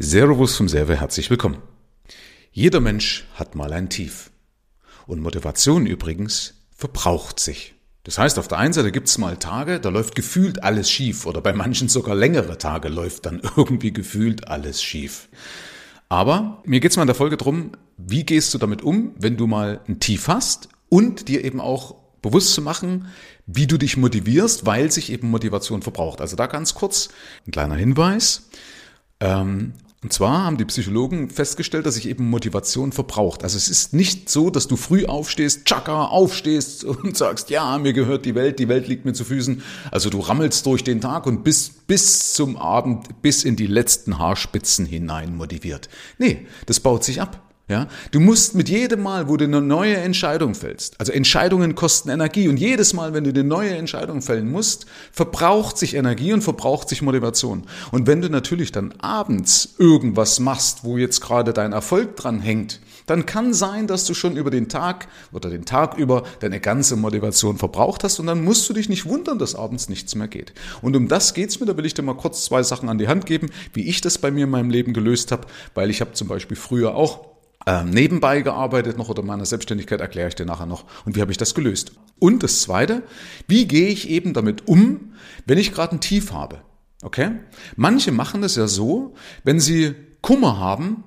Servus vom Serve, herzlich willkommen. Jeder Mensch hat mal ein Tief. Und Motivation übrigens verbraucht sich. Das heißt, auf der einen Seite gibt's mal Tage, da läuft gefühlt alles schief oder bei manchen sogar längere Tage läuft dann irgendwie gefühlt alles schief. Aber mir geht's mal in der Folge drum, wie gehst du damit um, wenn du mal ein Tief hast und dir eben auch bewusst zu machen, wie du dich motivierst, weil sich eben Motivation verbraucht. Also da ganz kurz ein kleiner Hinweis. Ähm, und zwar haben die Psychologen festgestellt, dass sich eben Motivation verbraucht. Also es ist nicht so, dass du früh aufstehst, tschakka, aufstehst und sagst, ja, mir gehört die Welt, die Welt liegt mir zu Füßen. Also du rammelst durch den Tag und bist bis zum Abend, bis in die letzten Haarspitzen hinein motiviert. Nee, das baut sich ab. Ja, du musst mit jedem Mal, wo du eine neue Entscheidung fällst, also Entscheidungen kosten Energie und jedes Mal, wenn du eine neue Entscheidung fällen musst, verbraucht sich Energie und verbraucht sich Motivation. Und wenn du natürlich dann abends irgendwas machst, wo jetzt gerade dein Erfolg dran hängt, dann kann sein, dass du schon über den Tag oder den Tag über deine ganze Motivation verbraucht hast und dann musst du dich nicht wundern, dass abends nichts mehr geht. Und um das geht's mir, da will ich dir mal kurz zwei Sachen an die Hand geben, wie ich das bei mir in meinem Leben gelöst habe, weil ich habe zum Beispiel früher auch ähm, nebenbei gearbeitet noch oder meiner Selbstständigkeit erkläre ich dir nachher noch. Und wie habe ich das gelöst? Und das Zweite, wie gehe ich eben damit um, wenn ich gerade ein Tief habe? Okay? Manche machen es ja so, wenn sie Kummer haben,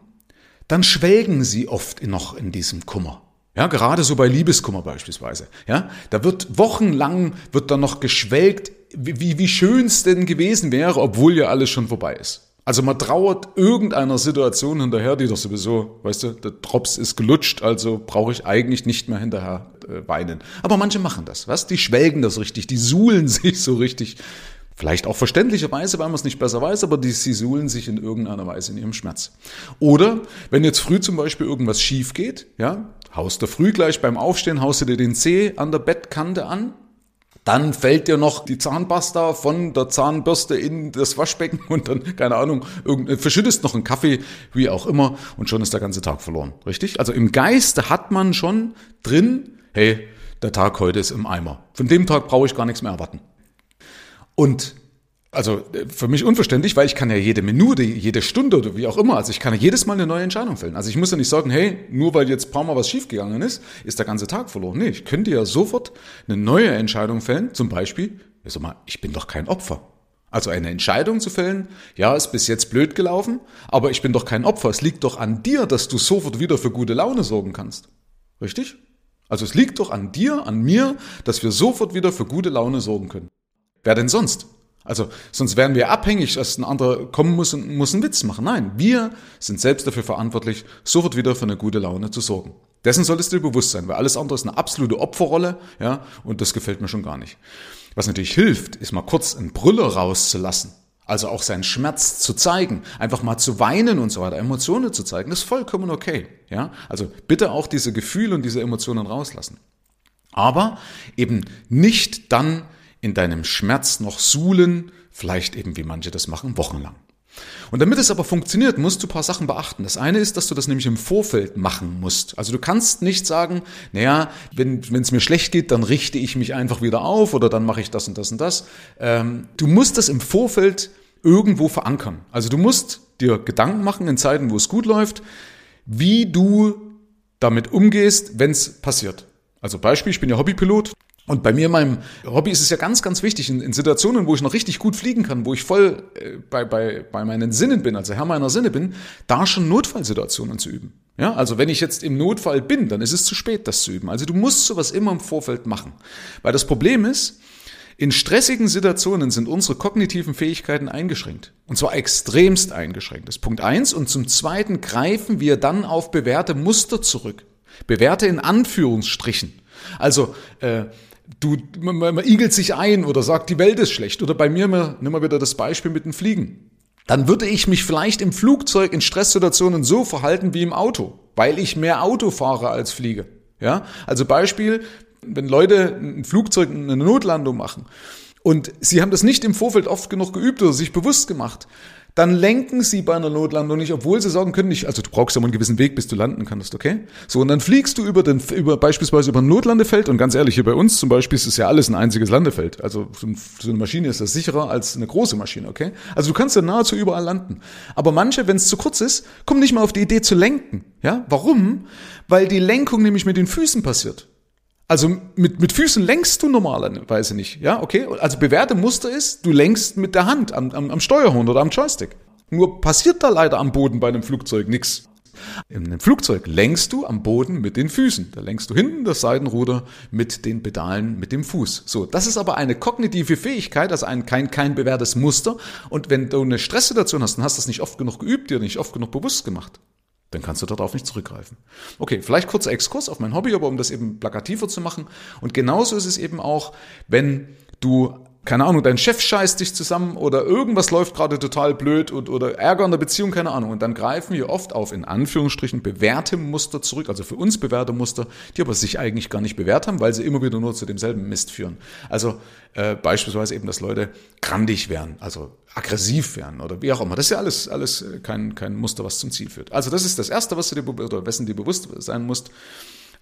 dann schwelgen sie oft noch in diesem Kummer. Ja, gerade so bei Liebeskummer beispielsweise. Ja, da wird wochenlang wird dann noch geschwelgt, wie, wie schön es denn gewesen wäre, obwohl ja alles schon vorbei ist. Also man trauert irgendeiner Situation hinterher, die doch sowieso, weißt du, der Drops ist gelutscht, also brauche ich eigentlich nicht mehr hinterher äh, weinen. Aber manche machen das, was? Die schwelgen das richtig, die suhlen sich so richtig. Vielleicht auch verständlicherweise, weil man es nicht besser weiß, aber die, sie suhlen sich in irgendeiner Weise in ihrem Schmerz. Oder wenn jetzt früh zum Beispiel irgendwas schief geht, ja, haust du früh gleich beim Aufstehen, haust du dir den Zeh an der Bettkante an, dann fällt dir noch die Zahnpasta von der Zahnbürste in das Waschbecken und dann, keine Ahnung, verschüttest noch einen Kaffee, wie auch immer, und schon ist der ganze Tag verloren. Richtig? Also im Geiste hat man schon drin, hey, der Tag heute ist im Eimer. Von dem Tag brauche ich gar nichts mehr erwarten. Und also äh, für mich unverständlich, weil ich kann ja jede Minute, jede Stunde oder wie auch immer, also ich kann ja jedes Mal eine neue Entscheidung fällen. Also ich muss ja nicht sagen, hey, nur weil jetzt ein paar Mal was schiefgegangen ist, ist der ganze Tag verloren. Nee, ich könnte ja sofort eine neue Entscheidung fällen. Zum Beispiel, ich sag mal, ich bin doch kein Opfer. Also eine Entscheidung zu fällen, ja, ist bis jetzt blöd gelaufen, aber ich bin doch kein Opfer. Es liegt doch an dir, dass du sofort wieder für gute Laune sorgen kannst. Richtig? Also es liegt doch an dir, an mir, dass wir sofort wieder für gute Laune sorgen können. Wer denn sonst? Also sonst wären wir abhängig, dass ein anderer kommen muss und muss einen Witz machen. Nein, wir sind selbst dafür verantwortlich, sofort wieder für eine gute Laune zu sorgen. Dessen solltest du dir bewusst sein, weil alles andere ist eine absolute Opferrolle, ja, und das gefällt mir schon gar nicht. Was natürlich hilft, ist mal kurz einen Brüller rauszulassen. Also auch seinen Schmerz zu zeigen, einfach mal zu weinen und so weiter, Emotionen zu zeigen, ist vollkommen okay. Ja, also bitte auch diese Gefühle und diese Emotionen rauslassen. Aber eben nicht dann in deinem Schmerz noch suhlen, vielleicht eben wie manche das machen, wochenlang. Und damit es aber funktioniert, musst du ein paar Sachen beachten. Das eine ist, dass du das nämlich im Vorfeld machen musst. Also du kannst nicht sagen, naja, wenn es mir schlecht geht, dann richte ich mich einfach wieder auf oder dann mache ich das und das und das. Ähm, du musst das im Vorfeld irgendwo verankern. Also du musst dir Gedanken machen in Zeiten, wo es gut läuft, wie du damit umgehst, wenn es passiert. Also Beispiel, ich bin ja Hobbypilot. Und bei mir, meinem Hobby, ist es ja ganz, ganz wichtig, in, in, Situationen, wo ich noch richtig gut fliegen kann, wo ich voll äh, bei, bei, bei meinen Sinnen bin, also Herr meiner Sinne bin, da schon Notfallsituationen zu üben. Ja, also wenn ich jetzt im Notfall bin, dann ist es zu spät, das zu üben. Also du musst sowas immer im Vorfeld machen. Weil das Problem ist, in stressigen Situationen sind unsere kognitiven Fähigkeiten eingeschränkt. Und zwar extremst eingeschränkt. Das ist Punkt eins. Und zum Zweiten greifen wir dann auf bewährte Muster zurück. Bewährte in Anführungsstrichen. Also, äh, du, man, man igelt sich ein oder sagt, die Welt ist schlecht. Oder bei mir, nimm mal wieder das Beispiel mit dem Fliegen. Dann würde ich mich vielleicht im Flugzeug in Stresssituationen so verhalten wie im Auto, weil ich mehr Auto fahre als fliege. Ja, also Beispiel, wenn Leute ein Flugzeug eine Notlandung machen und sie haben das nicht im Vorfeld oft genug geübt oder sich bewusst gemacht, dann lenken sie bei einer Notlandung nicht, obwohl sie sagen können, nicht, also du brauchst ja mal einen gewissen Weg, bis du landen kannst, okay? So, und dann fliegst du über den, über, beispielsweise über ein Notlandefeld und ganz ehrlich, hier bei uns zum Beispiel ist es ja alles ein einziges Landefeld. Also so eine Maschine ist das sicherer als eine große Maschine, okay? Also du kannst ja nahezu überall landen. Aber manche, wenn es zu kurz ist, kommen nicht mal auf die Idee zu lenken, ja? Warum? Weil die Lenkung nämlich mit den Füßen passiert. Also mit, mit Füßen lenkst du normalerweise nicht. Ja, okay. Also bewährte Muster ist, du lenkst mit der Hand am, am, am Steuerhorn oder am Joystick. Nur passiert da leider am Boden bei einem Flugzeug nichts. In einem Flugzeug lenkst du am Boden mit den Füßen. Da lenkst du hinten das Seitenruder mit den Pedalen mit dem Fuß. So, das ist aber eine kognitive Fähigkeit, also ein kein kein bewährtes Muster. Und wenn du eine Stresssituation hast, dann hast du das nicht oft genug geübt, dir nicht oft genug bewusst gemacht dann kannst du darauf nicht zurückgreifen. Okay, vielleicht kurzer Exkurs auf mein Hobby, aber um das eben plakativer zu machen. Und genauso ist es eben auch, wenn du keine Ahnung, dein Chef scheißt dich zusammen oder irgendwas läuft gerade total blöd und, oder Ärger in der Beziehung, keine Ahnung. Und dann greifen wir oft auf in Anführungsstrichen bewährte Muster zurück, also für uns bewährte Muster, die aber sich eigentlich gar nicht bewährt haben, weil sie immer wieder nur zu demselben Mist führen. Also äh, beispielsweise eben, dass Leute grandig werden, also aggressiv werden oder wie auch immer. Das ist ja alles, alles kein, kein Muster, was zum Ziel führt. Also das ist das Erste, was du dir, oder wessen dir bewusst sein musst,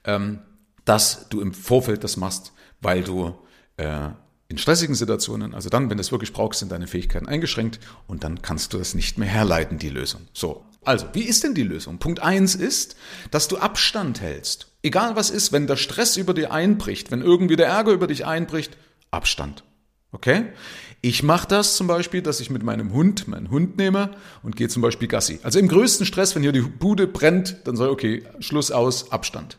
ähm, dass du im Vorfeld das machst, weil du äh, in stressigen Situationen, also dann, wenn du es wirklich brauchst, sind deine Fähigkeiten eingeschränkt und dann kannst du das nicht mehr herleiten, die Lösung. So, also, wie ist denn die Lösung? Punkt eins ist, dass du Abstand hältst. Egal was ist, wenn der Stress über dir einbricht, wenn irgendwie der Ärger über dich einbricht, Abstand. Okay? Ich mache das zum Beispiel, dass ich mit meinem Hund meinen Hund nehme und gehe zum Beispiel Gassi. Also im größten Stress, wenn hier die Bude brennt, dann sage ich, okay, Schluss aus, Abstand.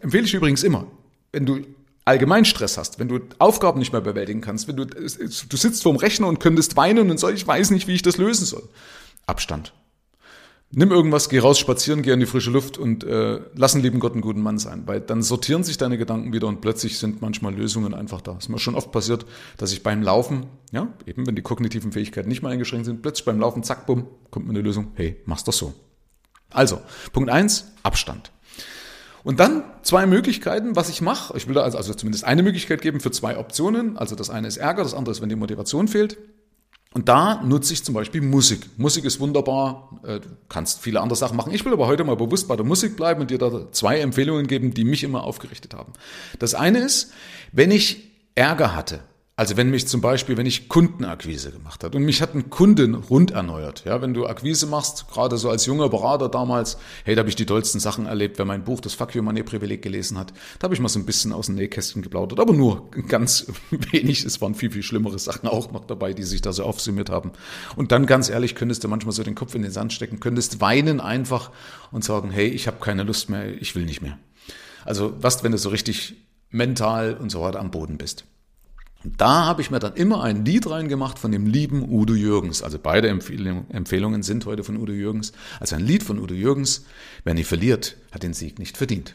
Empfehle ich übrigens immer. Wenn du allgemein Stress hast, wenn du Aufgaben nicht mehr bewältigen kannst, wenn du, du sitzt vorm Rechner und könntest weinen und so, ich weiß nicht, wie ich das lösen soll. Abstand. Nimm irgendwas, geh raus spazieren, geh in die frische Luft und äh, lass einen lieben Gott einen guten Mann sein, weil dann sortieren sich deine Gedanken wieder und plötzlich sind manchmal Lösungen einfach da. Es ist mir schon oft passiert, dass ich beim Laufen, ja, eben wenn die kognitiven Fähigkeiten nicht mehr eingeschränkt sind, plötzlich beim Laufen, zack, bumm, kommt mir eine Lösung, hey, mach's doch so. Also, Punkt eins Abstand. Und dann zwei Möglichkeiten, was ich mache. Ich will da also, also zumindest eine Möglichkeit geben für zwei Optionen. Also das eine ist Ärger, das andere ist, wenn die Motivation fehlt. Und da nutze ich zum Beispiel Musik. Musik ist wunderbar, äh, du kannst viele andere Sachen machen. Ich will aber heute mal bewusst bei der Musik bleiben und dir da zwei Empfehlungen geben, die mich immer aufgerichtet haben. Das eine ist, wenn ich Ärger hatte, also wenn mich zum Beispiel, wenn ich Kundenakquise gemacht hat und mich hat ein Kunden rund erneuert, ja, wenn du Akquise machst, gerade so als junger Berater damals, hey, da habe ich die tollsten Sachen erlebt, wer mein Buch, das Fuck You Money Privileg gelesen hat, da habe ich mal so ein bisschen aus dem Nähkästchen geplaudert, aber nur ganz wenig, es waren viel, viel schlimmere Sachen auch noch dabei, die sich da so aufsummiert haben. Und dann ganz ehrlich, könntest du manchmal so den Kopf in den Sand stecken, könntest weinen einfach und sagen, hey, ich habe keine Lust mehr, ich will nicht mehr. Also was, wenn du so richtig mental und so weiter am Boden bist. Und da habe ich mir dann immer ein Lied reingemacht von dem lieben Udo Jürgens. Also beide Empfehlungen sind heute von Udo Jürgens. Also ein Lied von Udo Jürgens. Wer nie verliert, hat den Sieg nicht verdient.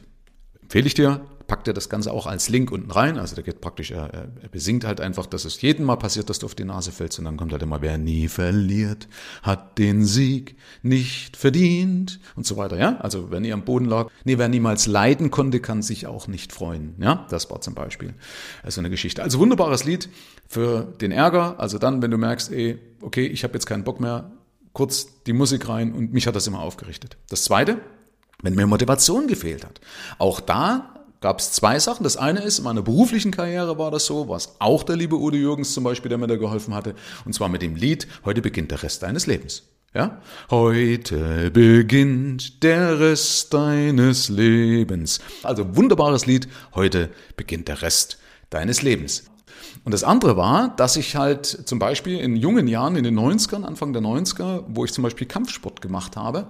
Empfehle ich dir, packt er das Ganze auch als Link unten rein. Also der geht praktisch, er, er besingt halt einfach, dass es jedem Mal passiert, dass du auf die Nase fällst und dann kommt halt immer, wer nie verliert, hat den Sieg nicht verdient und so weiter, ja. Also wenn ihr am Boden lag, nee, wer niemals leiden konnte, kann sich auch nicht freuen, ja. Das war zum Beispiel also eine Geschichte. Also wunderbares Lied für den Ärger. Also dann, wenn du merkst, ey, okay, ich habe jetzt keinen Bock mehr, kurz die Musik rein und mich hat das immer aufgerichtet. Das zweite, wenn mir Motivation gefehlt hat. Auch da gab es zwei Sachen. Das eine ist, in meiner beruflichen Karriere war das so, was auch der liebe Udo Jürgens zum Beispiel, der mir da geholfen hatte, und zwar mit dem Lied, heute beginnt der Rest deines Lebens. Ja? Heute beginnt der Rest deines Lebens. Also wunderbares Lied, heute beginnt der Rest deines Lebens. Und das andere war, dass ich halt zum Beispiel in jungen Jahren, in den 90ern, Anfang der 90er, wo ich zum Beispiel Kampfsport gemacht habe,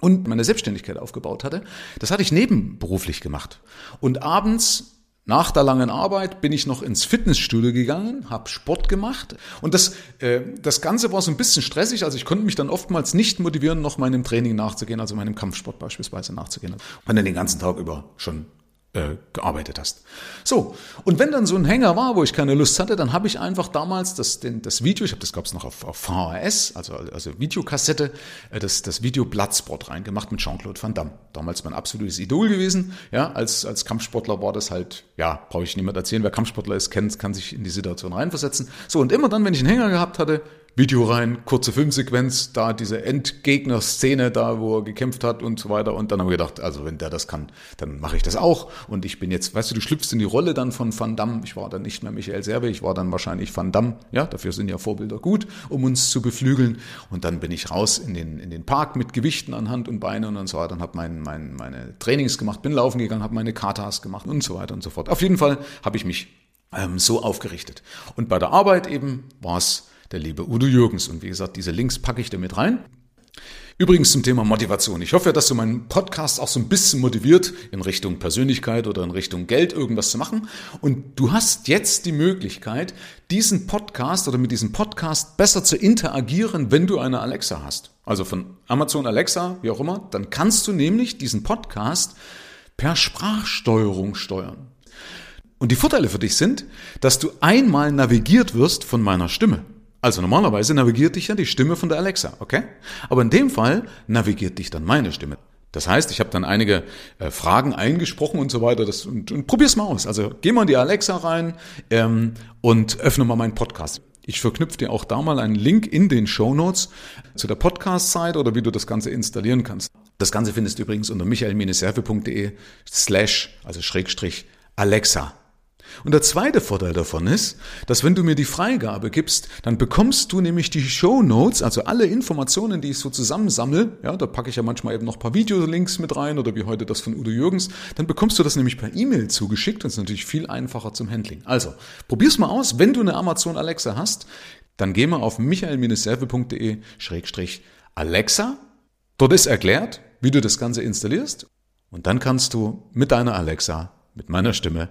und meine Selbstständigkeit aufgebaut hatte. Das hatte ich nebenberuflich gemacht. Und abends nach der langen Arbeit bin ich noch ins Fitnessstudio gegangen, habe Sport gemacht und das, äh, das Ganze war so ein bisschen stressig, also ich konnte mich dann oftmals nicht motivieren, noch meinem Training nachzugehen, also meinem Kampfsport beispielsweise nachzugehen. Und dann den ganzen Tag über schon äh, gearbeitet hast. So, und wenn dann so ein Hänger war, wo ich keine Lust hatte, dann habe ich einfach damals das, den, das Video, ich habe das gab es noch auf, auf VHS, also, also Videokassette, äh, das, das Video Bloodsport reingemacht mit Jean-Claude Van Damme. Damals mein absolutes Idol gewesen. Ja, als, als Kampfsportler war das halt, ja, brauche ich niemand erzählen, wer Kampfsportler ist, kennt, kann sich in die Situation reinversetzen. So, und immer dann, wenn ich einen Hänger gehabt hatte, Video rein, kurze Filmsequenz, da diese Endgegner-Szene da, wo er gekämpft hat und so weiter. Und dann haben wir gedacht, also wenn der das kann, dann mache ich das auch. Und ich bin jetzt, weißt du, du schlüpfst in die Rolle dann von Van Damme. Ich war dann nicht mehr Michael Serve, ich war dann wahrscheinlich Van Damme. Ja, dafür sind ja Vorbilder gut, um uns zu beflügeln. Und dann bin ich raus in den, in den Park mit Gewichten an Hand und Beine und so weiter und habe mein, mein, meine Trainings gemacht, bin laufen gegangen, habe meine Katas gemacht und so weiter und so fort. Auf jeden Fall habe ich mich ähm, so aufgerichtet. Und bei der Arbeit eben war es der liebe Udo Jürgens. Und wie gesagt, diese Links packe ich da mit rein. Übrigens zum Thema Motivation. Ich hoffe, dass du meinen Podcast auch so ein bisschen motiviert, in Richtung Persönlichkeit oder in Richtung Geld irgendwas zu machen. Und du hast jetzt die Möglichkeit, diesen Podcast oder mit diesem Podcast besser zu interagieren, wenn du eine Alexa hast. Also von Amazon Alexa, wie auch immer. Dann kannst du nämlich diesen Podcast per Sprachsteuerung steuern. Und die Vorteile für dich sind, dass du einmal navigiert wirst von meiner Stimme. Also normalerweise navigiert dich ja die Stimme von der Alexa, okay? Aber in dem Fall navigiert dich dann meine Stimme. Das heißt, ich habe dann einige äh, Fragen eingesprochen und so weiter. Das, und, und probier's mal aus. Also geh mal in die Alexa rein ähm, und öffne mal meinen Podcast. Ich verknüpfe dir auch da mal einen Link in den Show Notes zu der Podcast-Seite oder wie du das Ganze installieren kannst. Das Ganze findest du übrigens unter michael-serve.de slash, also Schrägstrich Alexa. Und der zweite Vorteil davon ist, dass wenn du mir die Freigabe gibst, dann bekommst du nämlich die Show Notes, also alle Informationen, die ich so zusammensammle, ja, da packe ich ja manchmal eben noch ein paar Videolinks mit rein oder wie heute das von Udo Jürgens, dann bekommst du das nämlich per E-Mail zugeschickt und ist natürlich viel einfacher zum Handling. Also, probier's mal aus, wenn du eine Amazon Alexa hast, dann geh mal auf michael-serve.de-alexa. Dort ist erklärt, wie du das Ganze installierst und dann kannst du mit deiner Alexa, mit meiner Stimme,